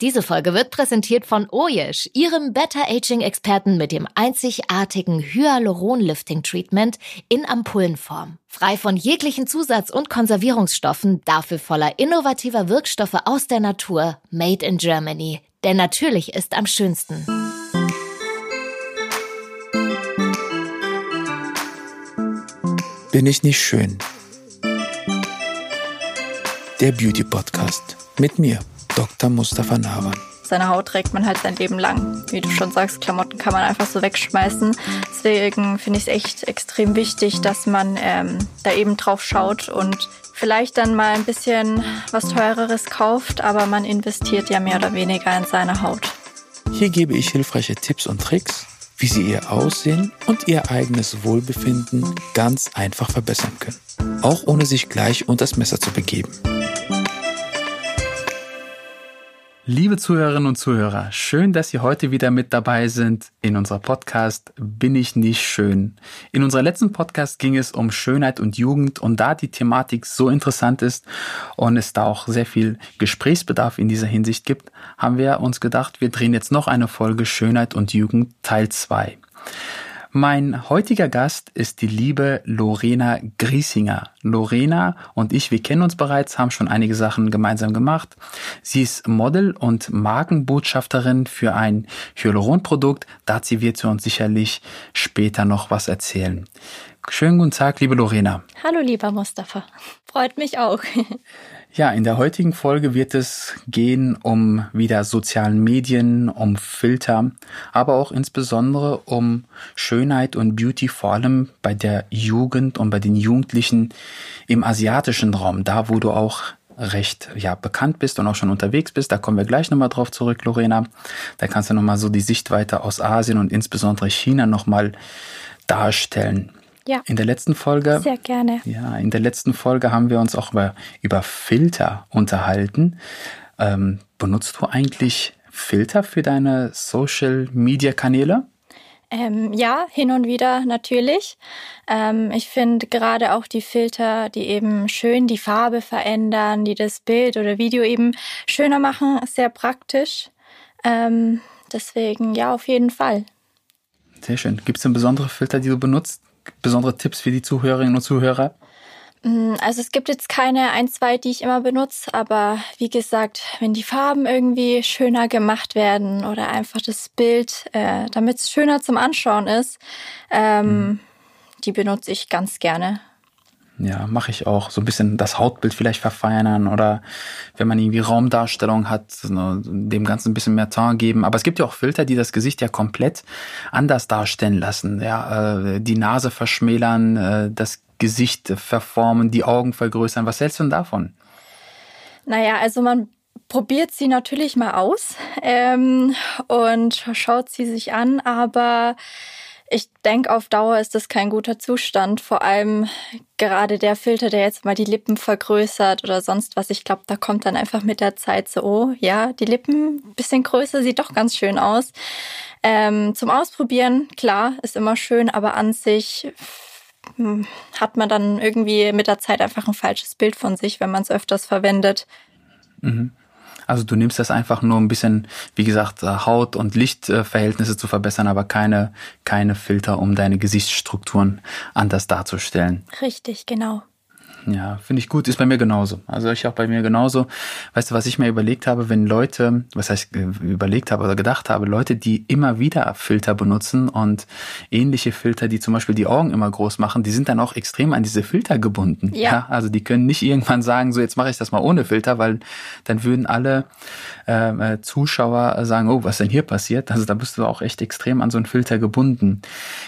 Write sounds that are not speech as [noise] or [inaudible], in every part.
Diese Folge wird präsentiert von Oyesh, ihrem Better Aging Experten mit dem einzigartigen Hyaluron Lifting Treatment in Ampullenform. Frei von jeglichen Zusatz- und Konservierungsstoffen, dafür voller innovativer Wirkstoffe aus der Natur, made in Germany. Denn natürlich ist am schönsten. Bin ich nicht schön? Der Beauty Podcast mit mir, Dr. Mustafa Nawan. Seine Haut trägt man halt sein Leben lang. Wie du schon sagst, Klamotten kann man einfach so wegschmeißen. Deswegen finde ich es echt extrem wichtig, dass man ähm, da eben drauf schaut und vielleicht dann mal ein bisschen was Teureres kauft, aber man investiert ja mehr oder weniger in seine Haut. Hier gebe ich hilfreiche Tipps und Tricks, wie Sie Ihr Aussehen und Ihr eigenes Wohlbefinden ganz einfach verbessern können. Auch ohne sich gleich unter das Messer zu begeben. Liebe Zuhörerinnen und Zuhörer, schön, dass Sie heute wieder mit dabei sind in unserer Podcast Bin ich nicht schön. In unserer letzten Podcast ging es um Schönheit und Jugend und da die Thematik so interessant ist und es da auch sehr viel Gesprächsbedarf in dieser Hinsicht gibt, haben wir uns gedacht, wir drehen jetzt noch eine Folge Schönheit und Jugend Teil 2. Mein heutiger Gast ist die liebe Lorena Griesinger. Lorena und ich, wir kennen uns bereits, haben schon einige Sachen gemeinsam gemacht. Sie ist Model und Markenbotschafterin für ein Hyaluronprodukt. Dazu wird sie uns sicherlich später noch was erzählen. Schönen guten Tag, liebe Lorena. Hallo, lieber Mustafa. Freut mich auch. [laughs] Ja, in der heutigen Folge wird es gehen um wieder sozialen Medien, um Filter, aber auch insbesondere um Schönheit und Beauty, vor allem bei der Jugend und bei den Jugendlichen im asiatischen Raum, da wo du auch recht ja bekannt bist und auch schon unterwegs bist. Da kommen wir gleich nochmal drauf zurück, Lorena. Da kannst du nochmal so die Sichtweite aus Asien und insbesondere China nochmal darstellen. Ja. In der letzten Folge. Sehr gerne. Ja, in der letzten Folge haben wir uns auch über, über Filter unterhalten. Ähm, benutzt du eigentlich Filter für deine Social Media Kanäle? Ähm, ja, hin und wieder natürlich. Ähm, ich finde gerade auch die Filter, die eben schön die Farbe verändern, die das Bild oder Video eben schöner machen, sehr praktisch. Ähm, deswegen ja, auf jeden Fall. Sehr schön. Gibt es denn besondere Filter, die du benutzt? Besondere Tipps für die Zuhörerinnen und Zuhörer? Mm, also es gibt jetzt keine ein, zwei, die ich immer benutze, aber wie gesagt, wenn die Farben irgendwie schöner gemacht werden oder einfach das Bild, äh, damit es schöner zum Anschauen ist, ähm, mhm. die benutze ich ganz gerne. Ja, mache ich auch. So ein bisschen das Hautbild vielleicht verfeinern oder wenn man irgendwie Raumdarstellung hat, dem Ganzen ein bisschen mehr Ton geben. Aber es gibt ja auch Filter, die das Gesicht ja komplett anders darstellen lassen. Ja, äh, die Nase verschmälern, äh, das Gesicht verformen, die Augen vergrößern. Was hältst du denn davon? Naja, also man probiert sie natürlich mal aus ähm, und schaut sie sich an, aber ich denke, auf Dauer ist das kein guter Zustand. Vor allem gerade der Filter, der jetzt mal die Lippen vergrößert oder sonst was. Ich glaube, da kommt dann einfach mit der Zeit so, oh ja, die Lippen ein bisschen größer, sieht doch ganz schön aus. Ähm, zum Ausprobieren, klar, ist immer schön, aber an sich hm, hat man dann irgendwie mit der Zeit einfach ein falsches Bild von sich, wenn man es öfters verwendet. Mhm. Also du nimmst das einfach nur ein bisschen, wie gesagt, äh, Haut- und Lichtverhältnisse zu verbessern, aber keine, keine Filter, um deine Gesichtsstrukturen anders darzustellen. Richtig, genau. Ja, finde ich gut. Ist bei mir genauso. Also ich auch bei mir genauso. Weißt du, was ich mir überlegt habe, wenn Leute, was heißt äh, überlegt habe oder gedacht habe, Leute, die immer wieder Filter benutzen und ähnliche Filter, die zum Beispiel die Augen immer groß machen, die sind dann auch extrem an diese Filter gebunden. Ja. ja also die können nicht irgendwann sagen, so jetzt mache ich das mal ohne Filter, weil dann würden alle ähm, äh, Zuschauer sagen, oh, was denn hier passiert? Also da bist du auch echt extrem an so einen Filter gebunden.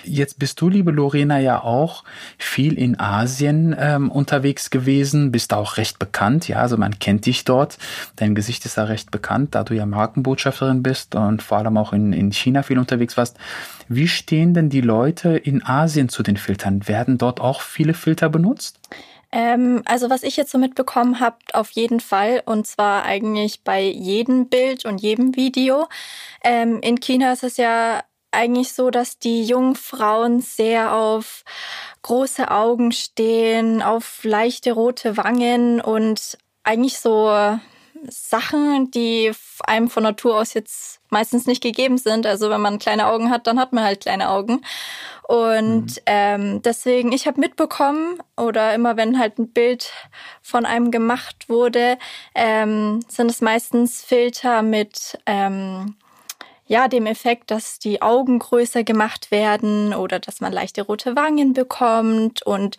Jetzt bist du, liebe Lorena, ja auch viel in Asien ähm, unterwegs unterwegs gewesen, bist auch recht bekannt, ja, also man kennt dich dort. Dein Gesicht ist da recht bekannt, da du ja Markenbotschafterin bist und vor allem auch in, in China viel unterwegs warst. Wie stehen denn die Leute in Asien zu den Filtern? Werden dort auch viele Filter benutzt? Ähm, also was ich jetzt so mitbekommen habe, auf jeden Fall. Und zwar eigentlich bei jedem Bild und jedem Video. Ähm, in China ist es ja eigentlich so, dass die jungen Frauen sehr auf große Augen stehen, auf leichte rote Wangen und eigentlich so Sachen, die einem von Natur aus jetzt meistens nicht gegeben sind. Also wenn man kleine Augen hat, dann hat man halt kleine Augen. Und mhm. ähm, deswegen, ich habe mitbekommen, oder immer wenn halt ein Bild von einem gemacht wurde, ähm, sind es meistens Filter mit ähm, ja, dem Effekt, dass die Augen größer gemacht werden oder dass man leichte rote Wangen bekommt und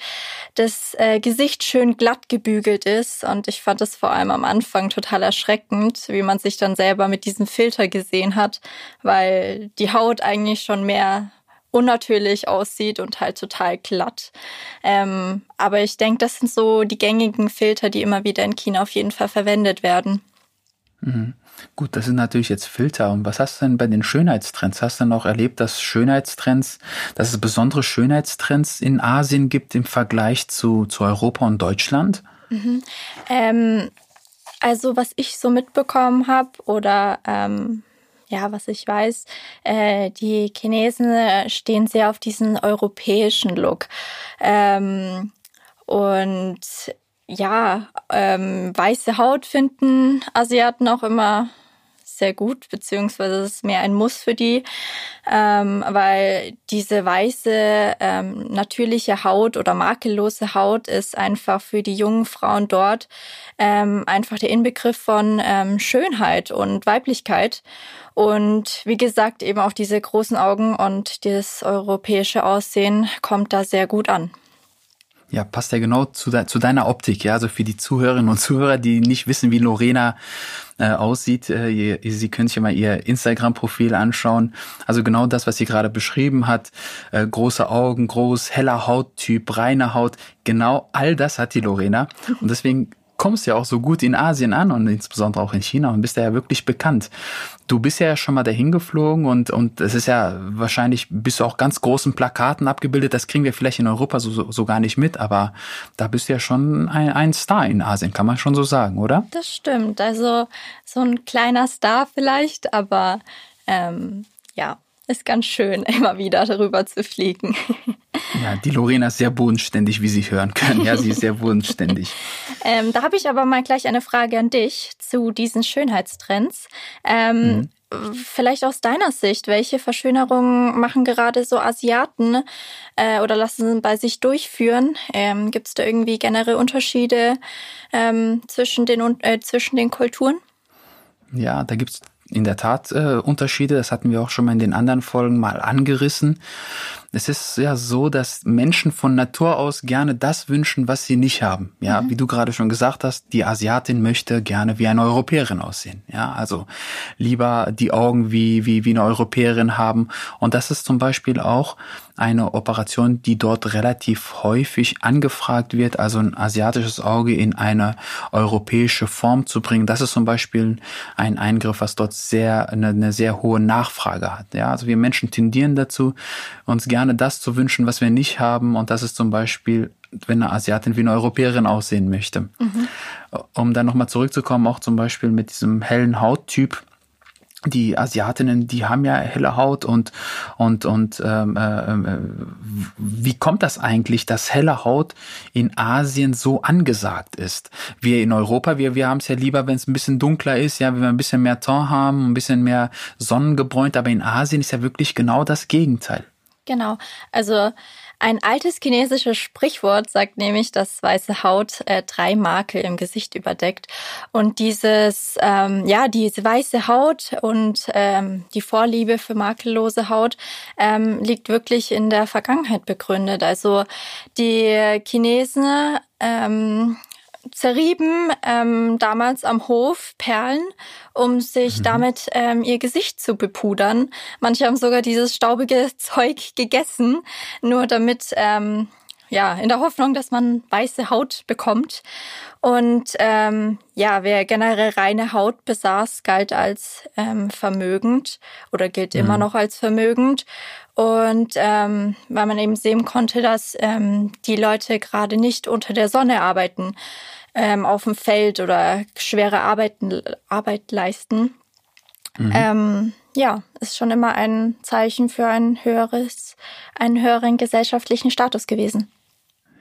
das äh, Gesicht schön glatt gebügelt ist. Und ich fand es vor allem am Anfang total erschreckend, wie man sich dann selber mit diesem Filter gesehen hat, weil die Haut eigentlich schon mehr unnatürlich aussieht und halt total glatt. Ähm, aber ich denke, das sind so die gängigen Filter, die immer wieder in China auf jeden Fall verwendet werden. Mhm. Gut, das sind natürlich jetzt Filter. Und was hast du denn bei den Schönheitstrends? Hast du denn auch erlebt, dass Schönheitstrends, dass es besondere Schönheitstrends in Asien gibt im Vergleich zu, zu Europa und Deutschland? Mhm. Ähm, also was ich so mitbekommen habe oder ähm, ja, was ich weiß, äh, die Chinesen stehen sehr auf diesen europäischen Look. Ähm, und ja, ähm, weiße Haut finden Asiaten auch immer sehr gut, beziehungsweise es ist mehr ein Muss für die, ähm, weil diese weiße, ähm, natürliche Haut oder makellose Haut ist einfach für die jungen Frauen dort ähm, einfach der Inbegriff von ähm, Schönheit und Weiblichkeit. Und wie gesagt, eben auch diese großen Augen und das europäische Aussehen kommt da sehr gut an. Ja, passt ja genau zu, de zu deiner Optik, ja. Also für die Zuhörerinnen und Zuhörer, die nicht wissen, wie Lorena äh, aussieht, äh, ihr, sie können sich ja mal ihr Instagram-Profil anschauen. Also genau das, was sie gerade beschrieben hat. Äh, große Augen, groß, heller Hauttyp, reine Haut. Genau all das hat die Lorena. Und deswegen kommst ja auch so gut in Asien an und insbesondere auch in China und bist ja wirklich bekannt. Du bist ja schon mal dahin geflogen und, und es ist ja wahrscheinlich, bist du auch ganz großen Plakaten abgebildet. Das kriegen wir vielleicht in Europa so, so, so gar nicht mit, aber da bist du ja schon ein, ein Star in Asien, kann man schon so sagen, oder? Das stimmt. Also so ein kleiner Star vielleicht, aber ähm, ja, ist ganz schön, [laughs] immer wieder darüber zu fliegen. Ja, die Lorena ist sehr bodenständig, wie Sie hören können. Ja, sie ist sehr bodenständig. [laughs] ähm, da habe ich aber mal gleich eine Frage an dich zu diesen Schönheitstrends. Ähm, mhm. Vielleicht aus deiner Sicht, welche Verschönerungen machen gerade so Asiaten äh, oder lassen sie bei sich durchführen? Ähm, Gibt es da irgendwie generelle Unterschiede ähm, zwischen, den, äh, zwischen den Kulturen? Ja, da gibt es in der Tat äh, Unterschiede. Das hatten wir auch schon mal in den anderen Folgen mal angerissen. Es ist ja so, dass Menschen von Natur aus gerne das wünschen, was sie nicht haben. Ja, mhm. wie du gerade schon gesagt hast, die Asiatin möchte gerne wie eine Europäerin aussehen. Ja, also lieber die Augen wie, wie, wie eine Europäerin haben. Und das ist zum Beispiel auch eine Operation, die dort relativ häufig angefragt wird, also ein asiatisches Auge in eine europäische Form zu bringen. Das ist zum Beispiel ein Eingriff, was dort sehr, eine, eine sehr hohe Nachfrage hat. Ja, also wir Menschen tendieren dazu, uns gerne das zu wünschen, was wir nicht haben. Und das ist zum Beispiel wenn eine Asiatin wie eine Europäerin aussehen möchte. Mhm. Um dann nochmal zurückzukommen, auch zum Beispiel mit diesem hellen Hauttyp, die Asiatinnen, die haben ja helle Haut und und und ähm, äh, äh, wie kommt das eigentlich, dass helle Haut in Asien so angesagt ist? Wir in Europa, wir wir haben es ja lieber, wenn es ein bisschen dunkler ist, ja, wenn wir ein bisschen mehr Ton haben, ein bisschen mehr sonnengebräunt, aber in Asien ist ja wirklich genau das Gegenteil. Genau, also ein altes chinesisches Sprichwort sagt nämlich, dass weiße Haut äh, drei Makel im Gesicht überdeckt. Und dieses, ähm, ja, diese weiße Haut und ähm, die Vorliebe für makellose Haut ähm, liegt wirklich in der Vergangenheit begründet. Also die Chinesen ähm, zerrieben ähm, damals am Hof Perlen, um sich mhm. damit ähm, ihr Gesicht zu bepudern. Manche haben sogar dieses staubige Zeug gegessen, nur damit, ähm, ja, in der Hoffnung, dass man weiße Haut bekommt. Und ähm, ja, wer generell reine Haut besaß, galt als ähm, vermögend oder gilt mhm. immer noch als vermögend. Und ähm, weil man eben sehen konnte, dass ähm, die Leute gerade nicht unter der Sonne arbeiten, ähm, auf dem Feld oder schwere Arbeiten, Arbeit leisten. Mhm. Ähm, ja, ist schon immer ein Zeichen für ein höheres, einen höheren gesellschaftlichen Status gewesen.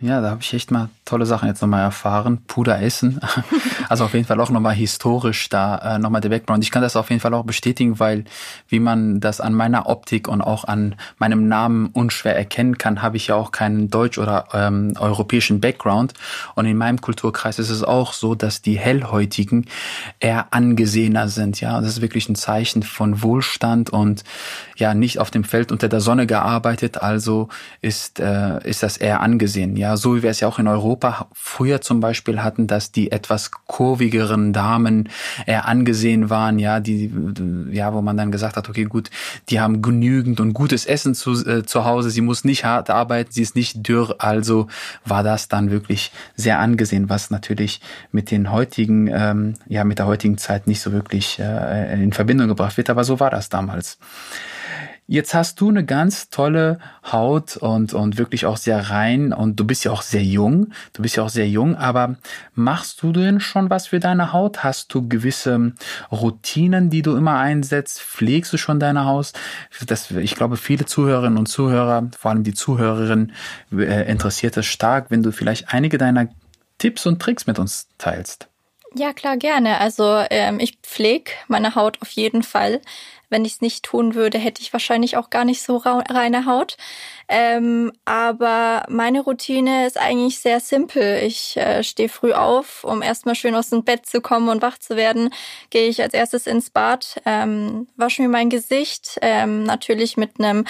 Ja, da habe ich echt mal tolle Sachen jetzt nochmal erfahren. Puder essen. [laughs] Also auf jeden Fall auch nochmal historisch da äh, nochmal der Background. Ich kann das auf jeden Fall auch bestätigen, weil wie man das an meiner Optik und auch an meinem Namen unschwer erkennen kann, habe ich ja auch keinen deutsch- oder ähm, europäischen Background. Und in meinem Kulturkreis ist es auch so, dass die Hellhäutigen eher angesehener sind. Ja, das ist wirklich ein Zeichen von Wohlstand und ja, nicht auf dem Feld unter der Sonne gearbeitet. Also ist, äh, ist das eher angesehen. Ja, so wie wir es ja auch in Europa früher zum Beispiel hatten, dass die etwas kurvigeren Damen eher angesehen waren, ja, die, ja, wo man dann gesagt hat, okay, gut, die haben genügend und gutes Essen zu, äh, zu Hause, sie muss nicht hart arbeiten, sie ist nicht dürr, also war das dann wirklich sehr angesehen, was natürlich mit den heutigen, ähm, ja, mit der heutigen Zeit nicht so wirklich äh, in Verbindung gebracht wird, aber so war das damals. Jetzt hast du eine ganz tolle Haut und, und wirklich auch sehr rein und du bist ja auch sehr jung. Du bist ja auch sehr jung, aber machst du denn schon was für deine Haut? Hast du gewisse Routinen, die du immer einsetzt? Pflegst du schon deine Haut? Das, ich glaube, viele Zuhörerinnen und Zuhörer, vor allem die Zuhörerin, äh, interessiert es stark, wenn du vielleicht einige deiner Tipps und Tricks mit uns teilst. Ja, klar, gerne. Also ähm, ich pflege meine Haut auf jeden Fall. Wenn ich es nicht tun würde, hätte ich wahrscheinlich auch gar nicht so reine Haut. Ähm, aber meine Routine ist eigentlich sehr simpel. Ich äh, stehe früh auf, um erstmal schön aus dem Bett zu kommen und wach zu werden. Gehe ich als erstes ins Bad, ähm, wasche mir mein Gesicht, ähm, natürlich mit einem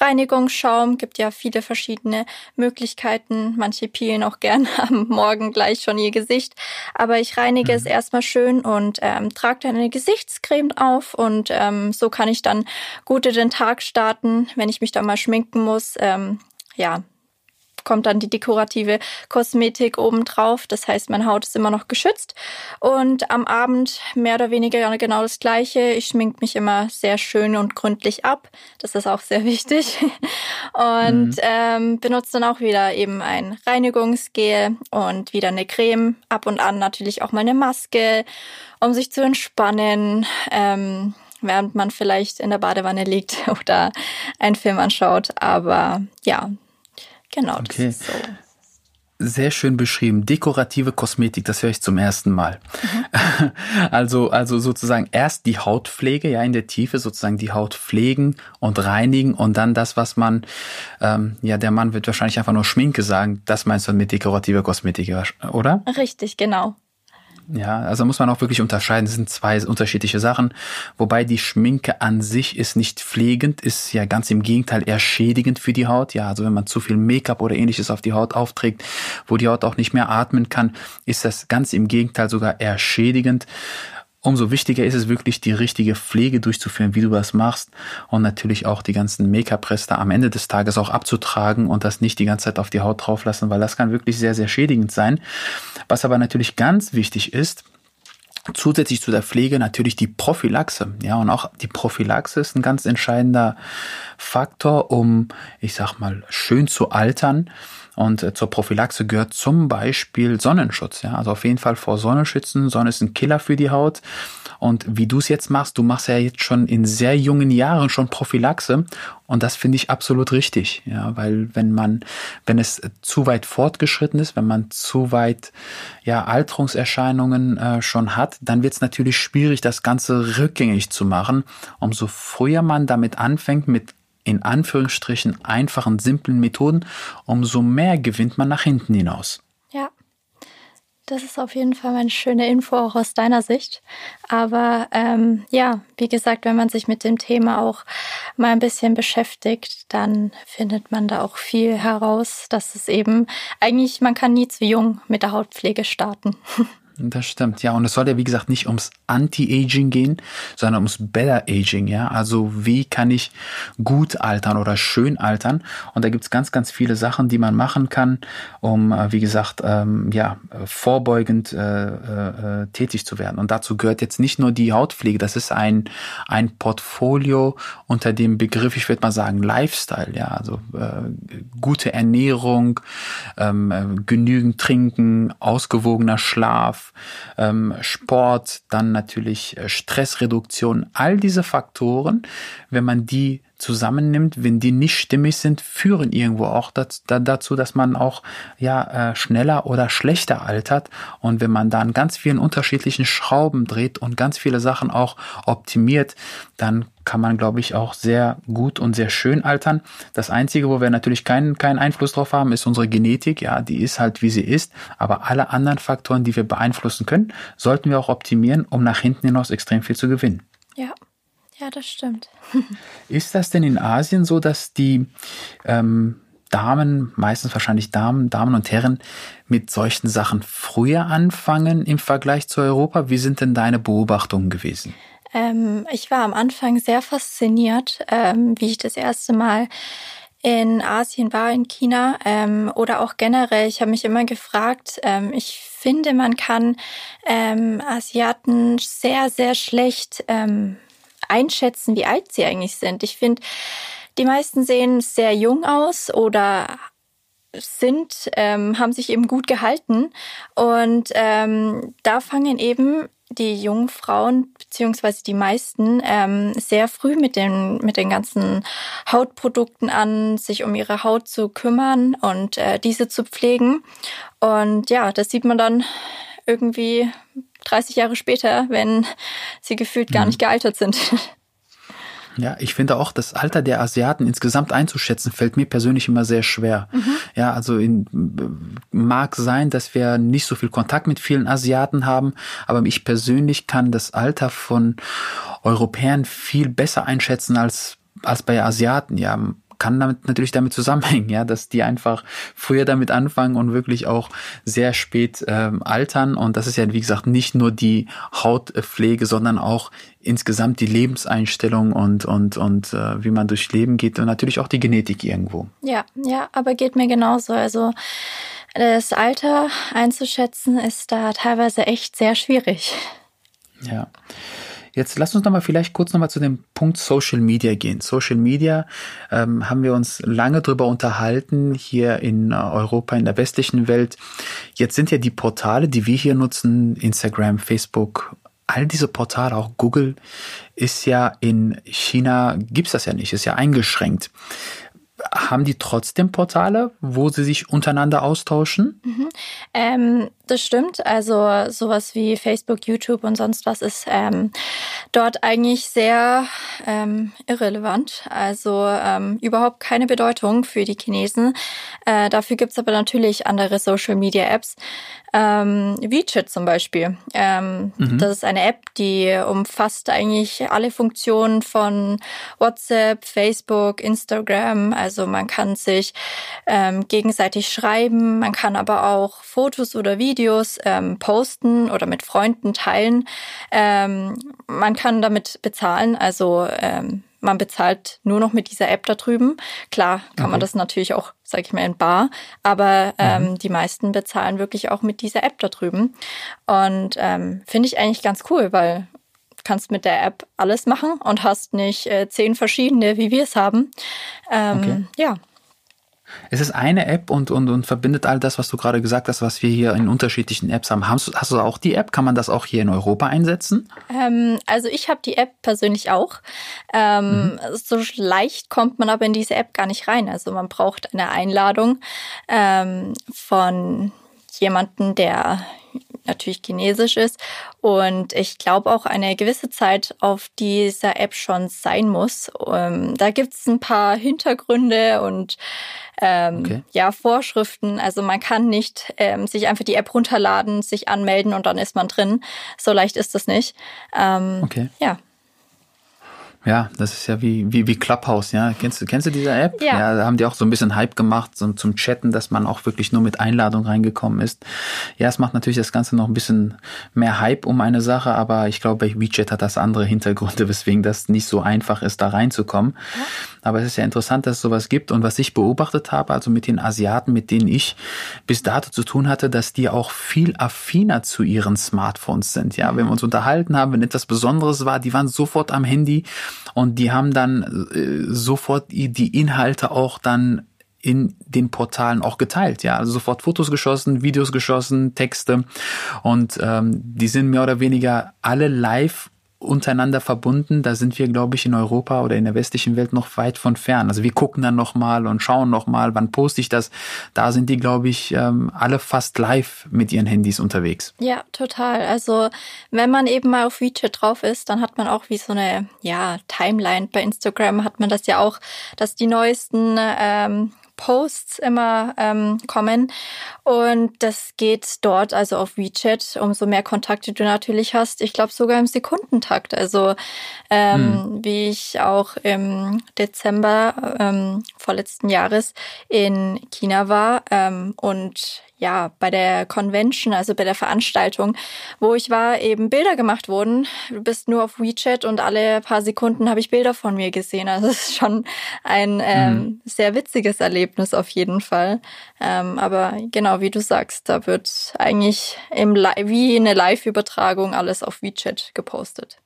Reinigungsschaum. Gibt ja viele verschiedene Möglichkeiten. Manche peelen auch gern [laughs] am Morgen gleich schon ihr Gesicht. Aber ich reinige mhm. es erstmal schön und ähm, trage dann eine Gesichtscreme auf und ähm, so kann ich dann gut in den Tag starten, wenn ich mich dann mal schminken muss ähm, ja, kommt dann die dekorative Kosmetik obendrauf. Das heißt, meine Haut ist immer noch geschützt. Und am Abend mehr oder weniger genau das Gleiche. Ich schmink mich immer sehr schön und gründlich ab. Das ist auch sehr wichtig. [laughs] Und mhm. ähm, benutze dann auch wieder eben ein Reinigungsgel und wieder eine Creme. Ab und an natürlich auch mal eine Maske, um sich zu entspannen. Ähm, während man vielleicht in der Badewanne liegt [laughs] oder einen Film anschaut. Aber ja, genau. Okay. So. Sehr schön beschrieben. Dekorative Kosmetik, das höre ich zum ersten Mal. Mhm. [laughs] Also, also sozusagen erst die Hautpflege, ja, in der Tiefe sozusagen die Haut pflegen und reinigen und dann das, was man, ähm, ja, der Mann wird wahrscheinlich einfach nur Schminke sagen. Das meinst du mit dekorativer Kosmetik, oder? Richtig, genau. Ja, also muss man auch wirklich unterscheiden. Das sind zwei unterschiedliche Sachen. Wobei die Schminke an sich ist nicht pflegend, ist ja ganz im Gegenteil eher schädigend für die Haut. Ja, also wenn man zu viel Make-up oder ähnliches auf die Haut aufträgt, wo die Haut auch nicht mehr atmen kann, ist das ganz im Gegenteil sogar eher schädigend umso wichtiger ist es wirklich, die richtige Pflege durchzuführen, wie du das machst und natürlich auch die ganzen Make-up-Reste am Ende des Tages auch abzutragen und das nicht die ganze Zeit auf die Haut drauf lassen, weil das kann wirklich sehr, sehr schädigend sein. Was aber natürlich ganz wichtig ist, Zusätzlich zu der Pflege natürlich die Prophylaxe. Ja, und auch die Prophylaxe ist ein ganz entscheidender Faktor, um, ich sag mal, schön zu altern. Und äh, zur Prophylaxe gehört zum Beispiel Sonnenschutz. Ja, also auf jeden Fall vor Sonne schützen. Sonne ist ein Killer für die Haut. Und wie du es jetzt machst, du machst ja jetzt schon in sehr jungen Jahren schon Prophylaxe. Und das finde ich absolut richtig. Ja, weil wenn man, wenn es zu weit fortgeschritten ist, wenn man zu weit, ja, Alterungserscheinungen äh, schon hat, dann wird es natürlich schwierig, das Ganze rückgängig zu machen. Umso früher man damit anfängt, mit in Anführungsstrichen einfachen, simplen Methoden, umso mehr gewinnt man nach hinten hinaus. Ja, das ist auf jeden Fall eine schöne Info auch aus deiner Sicht. Aber ähm, ja, wie gesagt, wenn man sich mit dem Thema auch mal ein bisschen beschäftigt, dann findet man da auch viel heraus, dass es eben eigentlich, man kann nie zu jung mit der Hautpflege starten. [laughs] Das stimmt, ja. Und es soll ja, wie gesagt, nicht ums Anti-Aging gehen, sondern ums Better Aging, ja. Also wie kann ich gut altern oder schön altern? Und da gibt's ganz, ganz viele Sachen, die man machen kann, um, äh, wie gesagt, ähm, ja, vorbeugend äh, äh, äh, tätig zu werden. Und dazu gehört jetzt nicht nur die Hautpflege, das ist ein, ein Portfolio unter dem Begriff, ich würde mal sagen, Lifestyle, ja. Also äh, gute Ernährung, ähm, äh, genügend trinken, ausgewogener Schlaf, Ähm, Sport, dann natürlich äh, Stressreduktion. All diese Faktoren, wenn man die zusammennimmt, wenn die nicht stimmig sind, führen irgendwo auch dazu, dass man auch ja äh, schneller oder schlechter altert. Und wenn man dann ganz vielen unterschiedlichen Schrauben dreht und ganz viele Sachen auch optimiert, dann kann man, glaube ich, auch sehr gut und sehr schön altern. Das Einzige, wo wir natürlich keinen, keinen Einfluss drauf haben, ist unsere Genetik. Ja, die ist halt, wie sie ist. Aber alle anderen Faktoren, die wir beeinflussen können, sollten wir auch optimieren, um nach hinten hinaus extrem viel zu gewinnen. Ja, ja, das stimmt. Ist das denn in Asien so, dass die ähm, Damen, meistens wahrscheinlich Damen, Damen und Herren, mit solchen Sachen früher anfangen im Vergleich zu Europa? Wie sind denn deine Beobachtungen gewesen? Ähm, ich war am Anfang sehr fasziniert, ähm, wie ich das erste Mal in Asien war, in China ähm, oder auch generell. Ich habe mich immer gefragt, ähm, ich finde, man kann ähm, Asiaten sehr, sehr schlecht ähm, einschätzen, wie alt sie eigentlich sind. Ich finde, die meisten sehen sehr jung aus oder sind, ähm, haben sich eben gut gehalten. Und ähm, da fangen eben die jungen Frauen beziehungsweise die meisten ähm, sehr früh mit den mit den ganzen Hautprodukten an, sich um ihre Haut zu kümmern und äh, diese zu pflegen. Und ja, das sieht man dann irgendwie 30 Jahre später, wenn sie gefühlt gar mhm. nicht gealtert sind. Ja, ich finde auch, das Alter der Asiaten insgesamt einzuschätzen, fällt mir persönlich immer sehr schwer. Mhm. Ja, also in, mag sein, dass wir nicht so viel Kontakt mit vielen Asiaten haben, aber ich persönlich kann das Alter von Europäern viel besser einschätzen als als bei Asiaten. Ja, kann damit natürlich damit zusammenhängen, [laughs] ja, dass die einfach früher damit anfangen und wirklich auch sehr spät ähm, altern. Und das ist ja, wie gesagt, nicht nur die Hautpflege, sondern auch insgesamt die Lebenseinstellung und, und, und äh, wie man durchs Leben geht und natürlich auch die Genetik irgendwo. Ja, ja, aber geht mir genauso. Also das Alter einzuschätzen ist da teilweise echt sehr schwierig. Ja. Jetzt lass uns noch mal vielleicht kurz noch mal zu dem Punkt Social Media gehen. Social Media ähm, haben wir uns lange drüber unterhalten hier in Europa, in der westlichen Welt. Jetzt sind ja die Portale, die wir hier nutzen, Instagram, Facebook, all diese Portale, auch Google, ist ja in China, gibt's das ja nicht, ist ja eingeschränkt haben die trotzdem Portale, wo sie sich untereinander austauschen? Mhm. Ähm, das stimmt. Also sowas wie Facebook, YouTube und sonst was ist ähm, dort eigentlich sehr ähm, irrelevant. Also ähm, überhaupt keine Bedeutung für die Chinesen. Äh, dafür gibt's aber natürlich andere Social-Media-Apps. Ähm, WeChat zum Beispiel. Ähm, mhm. Das ist eine App, die umfasst eigentlich alle Funktionen von WhatsApp, Facebook, Instagram. Also man kann sich ähm, gegenseitig schreiben, man kann aber auch Fotos oder Videos ähm, posten oder mit Freunden teilen. Ähm, man kann damit bezahlen, also ähm, man bezahlt nur noch mit dieser App da drüben. Klar kann okay. man das natürlich auch, sag ich mal, in Bar, aber ähm, mhm. die meisten bezahlen wirklich auch mit dieser App da drüben. Und ähm, finde ich eigentlich ganz cool, weil kannst mit der App alles machen und hast nicht äh, zehn verschiedene, wie wir es haben. Ähm, okay. Ja. Es ist eine App und, und, und verbindet all das, was du gerade gesagt hast, was wir hier in unterschiedlichen Apps haben. Hast, hast du auch die App? Kann man das auch hier in Europa einsetzen? Ähm, also ich habe die App persönlich auch. Ähm, mhm. So leicht kommt man aber in diese App gar nicht rein. Also man braucht eine Einladung ähm, von jemanden, der natürlich chinesisch ist und ich glaube auch eine gewisse Zeit auf dieser App schon sein muss. Ähm, da gibt es ein paar Hintergründe und ähm, okay. ja Vorschriften. Also man kann nicht ähm, sich einfach die App runterladen, sich anmelden und dann ist man drin. So leicht ist das nicht. Ähm, okay. Ja. Ja, das ist ja wie, wie, wie Clubhouse, ja. Kennst du, kennst du diese App? Ja. ja. Da haben die auch so ein bisschen Hype gemacht, so zum Chatten, dass man auch wirklich nur mit Einladung reingekommen ist. Ja, es macht natürlich das Ganze noch ein bisschen mehr Hype um eine Sache, aber ich glaube, bei WeChat hat das andere Hintergründe, [laughs] weswegen das nicht so einfach ist, da reinzukommen. Ja. Aber es ist ja interessant, dass es sowas gibt. Und was ich beobachtet habe, also mit den Asiaten, mit denen ich bis dato zu tun hatte, dass die auch viel affiner zu ihren Smartphones sind. Ja, wenn wir uns unterhalten haben, wenn etwas Besonderes war, die waren sofort am Handy und die haben dann äh, sofort die Inhalte auch dann in den Portalen auch geteilt. Ja, also sofort Fotos geschossen, Videos geschossen, Texte und ähm, die sind mehr oder weniger alle live untereinander verbunden. Da sind wir, glaube ich, in Europa oder in der westlichen Welt noch weit von fern. Also wir gucken dann nochmal und schauen nochmal, wann poste ich das. Da sind die, glaube ich, ähm, alle fast live mit ihren Handys unterwegs. Ja, total. Also wenn man eben mal auf WeChat drauf ist, dann hat man auch wie so eine ja, Timeline. Bei Instagram hat man das ja auch, dass die neuesten ähm, Posts immer ähm, kommen. Und das geht dort, also auf WeChat, umso mehr Kontakte du natürlich hast. Ich glaube sogar im Sekundentakt. Also ähm, hm. wie ich auch im Dezember ähm, vorletzten Jahres in China war ähm, und ja, bei der Convention, also bei der Veranstaltung, wo ich war, eben Bilder gemacht wurden. Du bist nur auf WeChat und alle paar Sekunden habe ich Bilder von mir gesehen. Also es ist schon ein ähm, mhm. sehr witziges Erlebnis auf jeden Fall. Ähm, aber genau wie du sagst, da wird eigentlich im wie eine Live-Übertragung alles auf WeChat gepostet.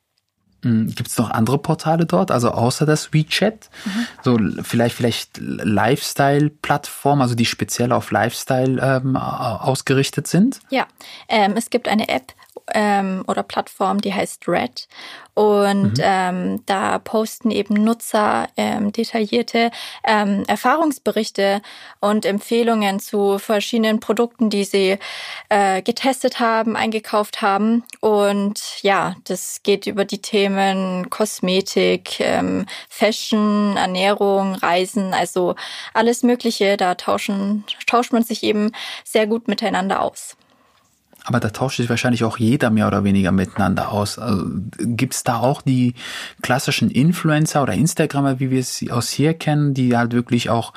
Hm, Gibt es noch andere Portale dort, also außer das WeChat? Mhm. So vielleicht vielleicht Lifestyle-Plattformen, also die speziell auf Lifestyle ähm, ausgerichtet sind? Ja, ähm, es gibt eine App, ähm, oder Plattform, die heißt Red. Und mhm. ähm, da posten eben Nutzer ähm, detaillierte ähm, Erfahrungsberichte und Empfehlungen zu verschiedenen Produkten, die sie äh, getestet haben, eingekauft haben. Und ja, das geht über die Themen Kosmetik, ähm, Fashion, Ernährung, Reisen, also alles Mögliche. Da tauschen, tauscht man sich eben sehr gut miteinander aus. Aber da tauscht sich wahrscheinlich auch jeder mehr oder weniger miteinander aus. Also, Gibt es da auch die klassischen Influencer oder Instagrammer, wie wir es aus hier kennen, die halt wirklich auch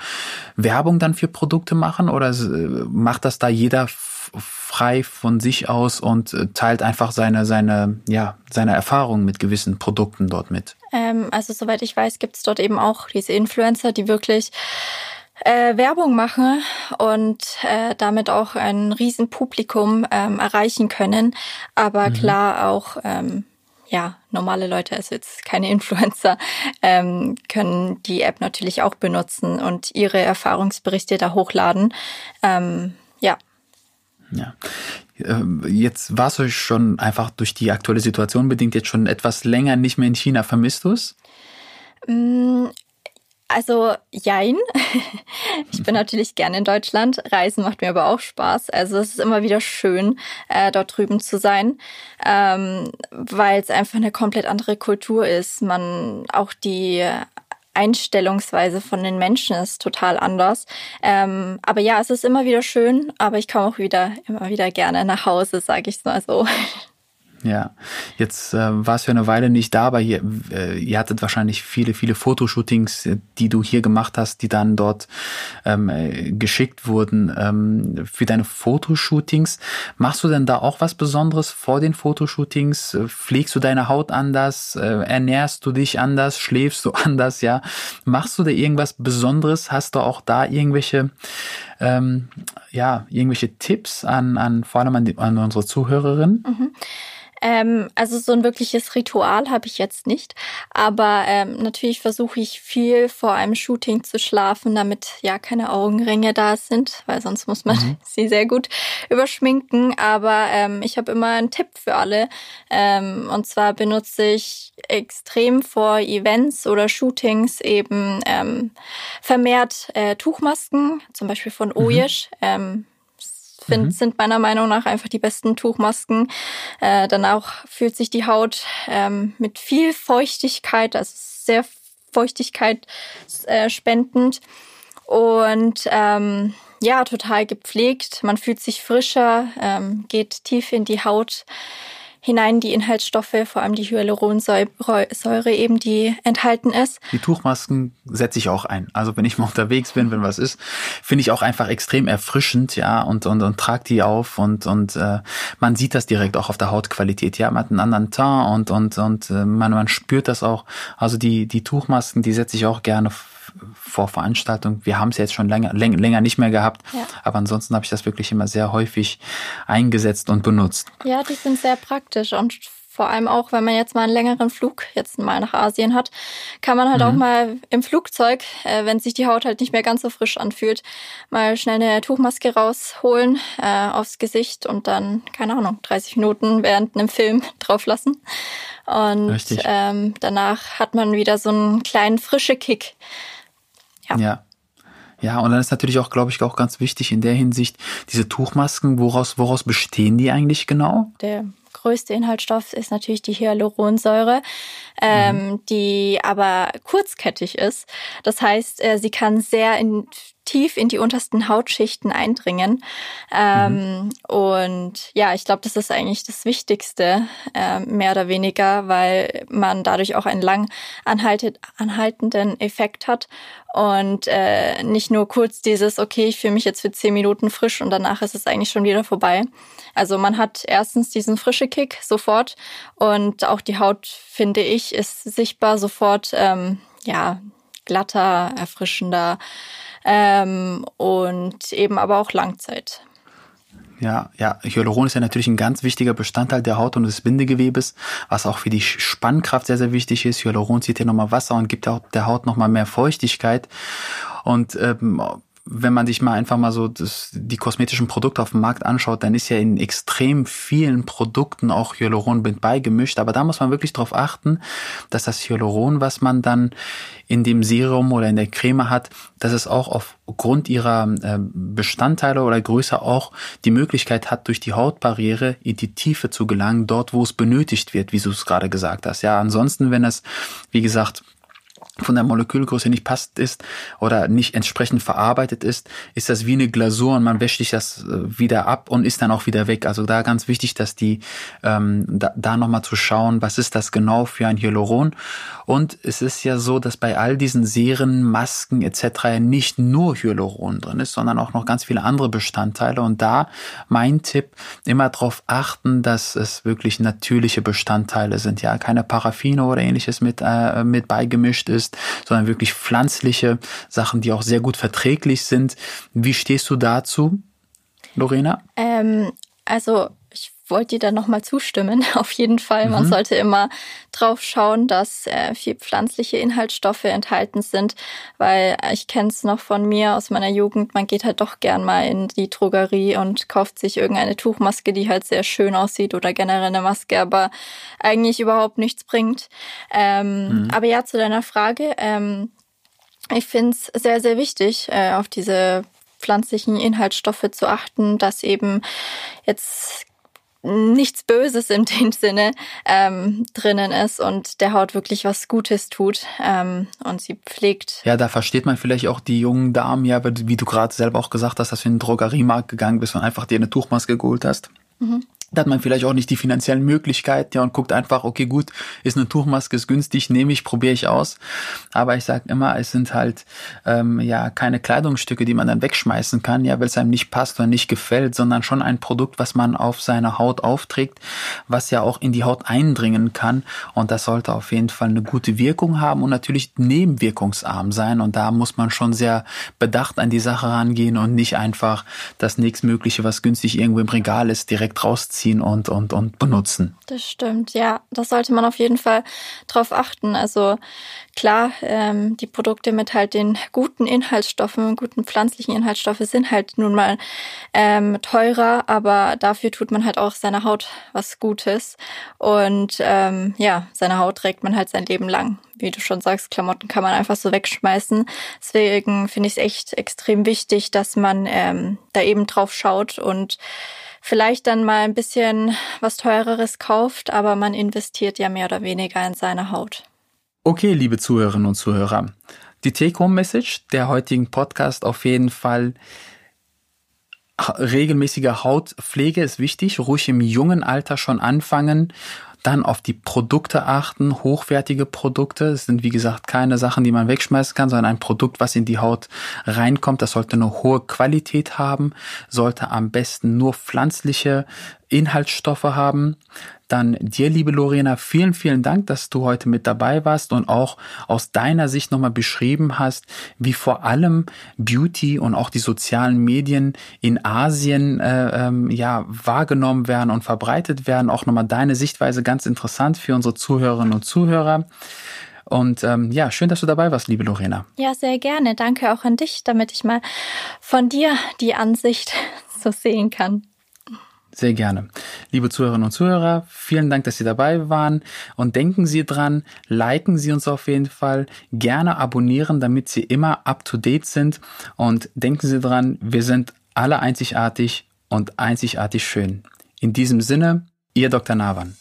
Werbung dann für Produkte machen? Oder macht das da jeder frei von sich aus und äh, teilt einfach seine, seine, ja, seine Erfahrungen mit gewissen Produkten dort mit? Ähm, also soweit ich weiß, gibt es dort eben auch diese Influencer, die wirklich äh, Werbung mache und äh, damit auch ein Riesenpublikum ähm, erreichen können. Aber mhm. klar auch ähm, ja, normale Leute, also jetzt keine [laughs] Influencer, ähm, können die App natürlich auch benutzen und ihre Erfahrungsberichte da hochladen. Ähm, ja. Ja. Ähm, jetzt warst du schon einfach durch die aktuelle Situation bedingt jetzt schon etwas länger nicht mehr in China. Vermisst du es? Also jein. [laughs] Ich bin natürlich gerne in Deutschland. Reisen macht mir aber auch Spaß. Also es ist immer wieder schön, äh, dort drüben zu sein, ähm, weil es einfach eine komplett andere Kultur ist. Man auch die Einstellungsweise von den Menschen ist total anders. Ähm, aber ja, es ist immer wieder schön, aber ich komme auch wieder immer wieder gerne nach Hause, sage ich mal so. [laughs] Ja, jetzt äh, warst du eine Weile nicht da, aber ihr, äh, ihr hattet wahrscheinlich viele, viele Fotoshootings, äh, die du hier gemacht hast, die dann dort ähm, äh, geschickt wurden. Ähm, für deine Fotoshootings, machst du denn da auch was Besonderes vor den Fotoshootings? Äh, pflegst du deine Haut anders? Äh, ernährst du dich anders? Schläfst du [laughs] anders? Ja, machst du da irgendwas Besonderes? Hast du auch da irgendwelche ähm, ja, irgendwelche Tipps an, an vor allem an, die, an unsere Zuhörerinnen? Mhm. Ähm, also so ein wirkliches Ritual habe ich jetzt nicht. Aber ähm, natürlich versuche ich viel vor einem Shooting zu schlafen, damit ja keine Augenringe da sind, weil sonst muss man mhm. [laughs] sie sehr gut überschminken. Aber ähm, ich habe immer einen Tipp für alle. Ähm, und zwar benutze ich extrem vor Events oder Shootings eben ähm, vermehrt äh, Tuchmasken, zum Beispiel von Oyesh. Mhm. Ähm, find, mhm. sind meiner Meinung nach einfach die besten Tuchmasken. Äh, danach fühlt sich die Haut ähm, mit viel Feuchtigkeit, also sehr Feuchtigkeit äh, spendend und ähm, ja, total gepflegt. Man fühlt sich frischer, ähm, geht tief in die Haut hinein die Inhaltsstoffe, vor allem die Hyaluronsäure eben, die enthalten ist. Die Tuchmasken setze ich auch ein. Also wenn ich mal [laughs] unterwegs bin, wenn was ist, finde ich auch einfach extrem erfrischend, ja, und, und, und trage die auf und, und äh, man sieht das direkt auch auf der Hautqualität. Ja, man hat einen anderen Teint und, und, und äh, man, man spürt das auch. Also die, die Tuchmasken, die setze ich auch gerne vor Veranstaltungen. Wir haben es jetzt schon länger, länger, länger nicht mehr gehabt, ja. aber ansonsten habe ich das wirklich immer sehr häufig eingesetzt und benutzt. Ja, die sind sehr praktisch und vor allem auch, wenn man jetzt mal einen längeren Flug jetzt mal nach Asien hat, kann man halt mhm. auch mal im Flugzeug, äh, wenn sich die Haut halt nicht mehr ganz so frisch anfühlt, mal schnell eine Tuchmaske rausholen äh, aufs Gesicht und dann, keine Ahnung, 30 Minuten während einem Film [laughs] drauf lassen. Und ähm, danach hat man wieder so einen kleinen frische Kick. Ja. ja. Ja, und dann ist natürlich auch, glaube ich, auch ganz wichtig in der Hinsicht, diese Tuchmasken, woraus, woraus bestehen die eigentlich genau? Der größte Inhaltsstoff ist natürlich die Hyaluronsäure, ähm, mhm. die aber kurzkettig ist. Das heißt, äh, sie kann sehr in, tief in die untersten Hautschichten eindringen. Ähm, mhm. Und ja, ich glaube, das ist eigentlich das Wichtigste, äh, mehr oder weniger, weil man dadurch auch einen lang anhaltenden Effekt hat und äh, nicht nur kurz dieses, okay, ich fühle mich jetzt für zehn Minuten frisch und danach ist es eigentlich schon wieder vorbei. Also man hat erstens diesen frische Kick sofort und auch die Haut, finde ich, ist sichtbar sofort, ähm, ja, glatter, erfrischender ähm, und eben aber auch Langzeit. Ja, ja, Hyaluron ist ja natürlich ein ganz wichtiger Bestandteil der Haut und des Bindegewebes, was auch für die Spannkraft sehr, sehr wichtig ist. Hyaluron zieht ja nochmal Wasser und gibt der Haut nochmal mehr Feuchtigkeit. Und ähm, wenn man sich mal einfach mal so das, die kosmetischen Produkte auf dem Markt anschaut, dann ist ja in extrem vielen Produkten auch Hyaluron beigemischt. Aber da muss man wirklich darauf achten, dass das Hyaluron, was man dann in dem Serum oder in der Creme hat, dass es auch aufgrund ihrer äh, Bestandteile oder Größe auch die Möglichkeit hat, durch die Hautbarriere in die Tiefe zu gelangen, dort, wo es benötigt wird, wie du es gerade gesagt hast. Ja, ansonsten, wenn es, wie gesagt, von der Molekülgröße nicht passt ist oder nicht entsprechend verarbeitet ist, ist das wie eine Glasur und man wäscht sich das äh, wieder ab und ist dann auch wieder weg. Also da ganz wichtig, dass die ähm, da, da nochmal zu schauen, was ist das genau für ein Hyaluron. Und es ist ja so, dass bei all diesen Serien, Masken etc. nicht nur Hyaluron drin ist, sondern auch noch ganz viele andere Bestandteile. Und da mein Tipp, immer darauf achten, dass es wirklich natürliche Bestandteile sind, ja, keine Paraffine oder ähnliches mit, äh, mit beigemischt ist ist, sondern wirklich pflanzliche Sachen, die auch sehr gut verträglich sind. Wie stehst du dazu, Lorena? Ähm, also wollte dir da nochmal zustimmen. [laughs] Auf jeden Fall. Man mhm. sollte immer drauf schauen, dass äh, viel pflanzliche Inhaltsstoffe enthalten sind, weil ich kenne es noch von mir aus meiner Jugend. Man geht halt doch gern mal in die Drogerie und kauft sich irgendeine Tuchmaske, die halt sehr schön aussieht oder generell eine Maske, aber eigentlich überhaupt nichts bringt. Ähm, mhm. Aber ja, zu deiner Frage. Ähm, ich finde es sehr, sehr wichtig, äh, auf diese pflanzlichen Inhaltsstoffe zu achten, dass eben jetzt nichts Böses in dem Sinne ähm, drinnen ist und der Haut wirklich was Gutes tut ähm, und sie pflegt. Ja, da versteht man vielleicht auch die jungen Damen, ja, wie du gerade selber auch gesagt hast, dass du in den Drogeriemarkt gegangen bist und einfach dir eine Tuchmaske geholt hast. Mhm. Da hat man vielleicht auch nicht die finanziellen Möglichkeiten ja, und guckt einfach, okay, gut, ist eine Tuchmaske, ist günstig, nehme ich, probiere ich aus. Aber ich sage immer, es sind halt ähm, ja keine Kleidungsstücke, die man dann wegschmeißen kann, ja, weil es einem nicht passt oder nicht gefällt, sondern schon ein Produkt, was man auf seiner Haut aufträgt, was ja auch in die Haut eindringen kann. Und das sollte auf jeden Fall eine gute Wirkung haben und natürlich nebenwirkungsarm sein. Und da muss man schon sehr bedacht an die Sache rangehen und nicht einfach das nächstmögliche, was günstig irgendwo im Regal ist, direkt rausziehen nachvollziehen und, und, und benutzen. Das stimmt, ja. Das sollte man auf jeden Fall drauf achten. Also klar, ähm, die Produkte mit halt den guten Inhaltsstoffen, guten pflanzlichen Inhaltsstoffe sind halt nun mal ähm, teurer, aber dafür tut man halt auch seiner Haut was Gutes. Und ähm, ja, seine Haut trägt man halt sein Leben lang. Wie du schon sagst, Klamotten kann man einfach so wegschmeißen. Deswegen finde ich es echt extrem wichtig, dass man ähm, da eben drauf schaut und vielleicht dann mal ein bisschen was teureres kauft, aber man investiert ja mehr oder weniger in seine Haut. Okay, liebe Zuhörerinnen und Zuhörer. Die Take-Home-Message der heutigen Podcast auf jeden Fall regelmäßige Hautpflege ist wichtig, ruhig im jungen Alter schon anfangen dann auf die Produkte achten, hochwertige Produkte. Es sind wie gesagt keine Sachen, die man wegschmeißen kann, sondern ein Produkt, was in die Haut reinkommt. Das sollte eine hohe Qualität haben, sollte am besten nur pflanzliche Inhaltsstoffe haben. Dann dir, liebe Lorena, vielen, vielen Dank, dass du heute mit dabei warst und auch aus deiner Sicht nochmal beschrieben hast, wie vor allem Beauty und auch die sozialen Medien in Asien äh, ähm, ja wahrgenommen werden und verbreitet werden. Auch nochmal deine Sichtweise ganz interessant für unsere Zuhörerinnen und Zuhörer. Und ähm, ja, schön, dass du dabei warst, liebe Lorena. Ja, sehr gerne. Danke auch an dich, damit ich mal von dir die Ansicht [laughs] so sehen kann. Sehr gerne. Liebe Zuhörerinnen und Zuhörer, vielen Dank, dass Sie dabei waren. Und denken Sie dran, liken Sie uns auf jeden Fall, gerne abonnieren, damit Sie immer up to date sind. Und denken Sie dran, wir sind alle einzigartig und einzigartig schön. In diesem Sinne, Ihr Dr. Navan.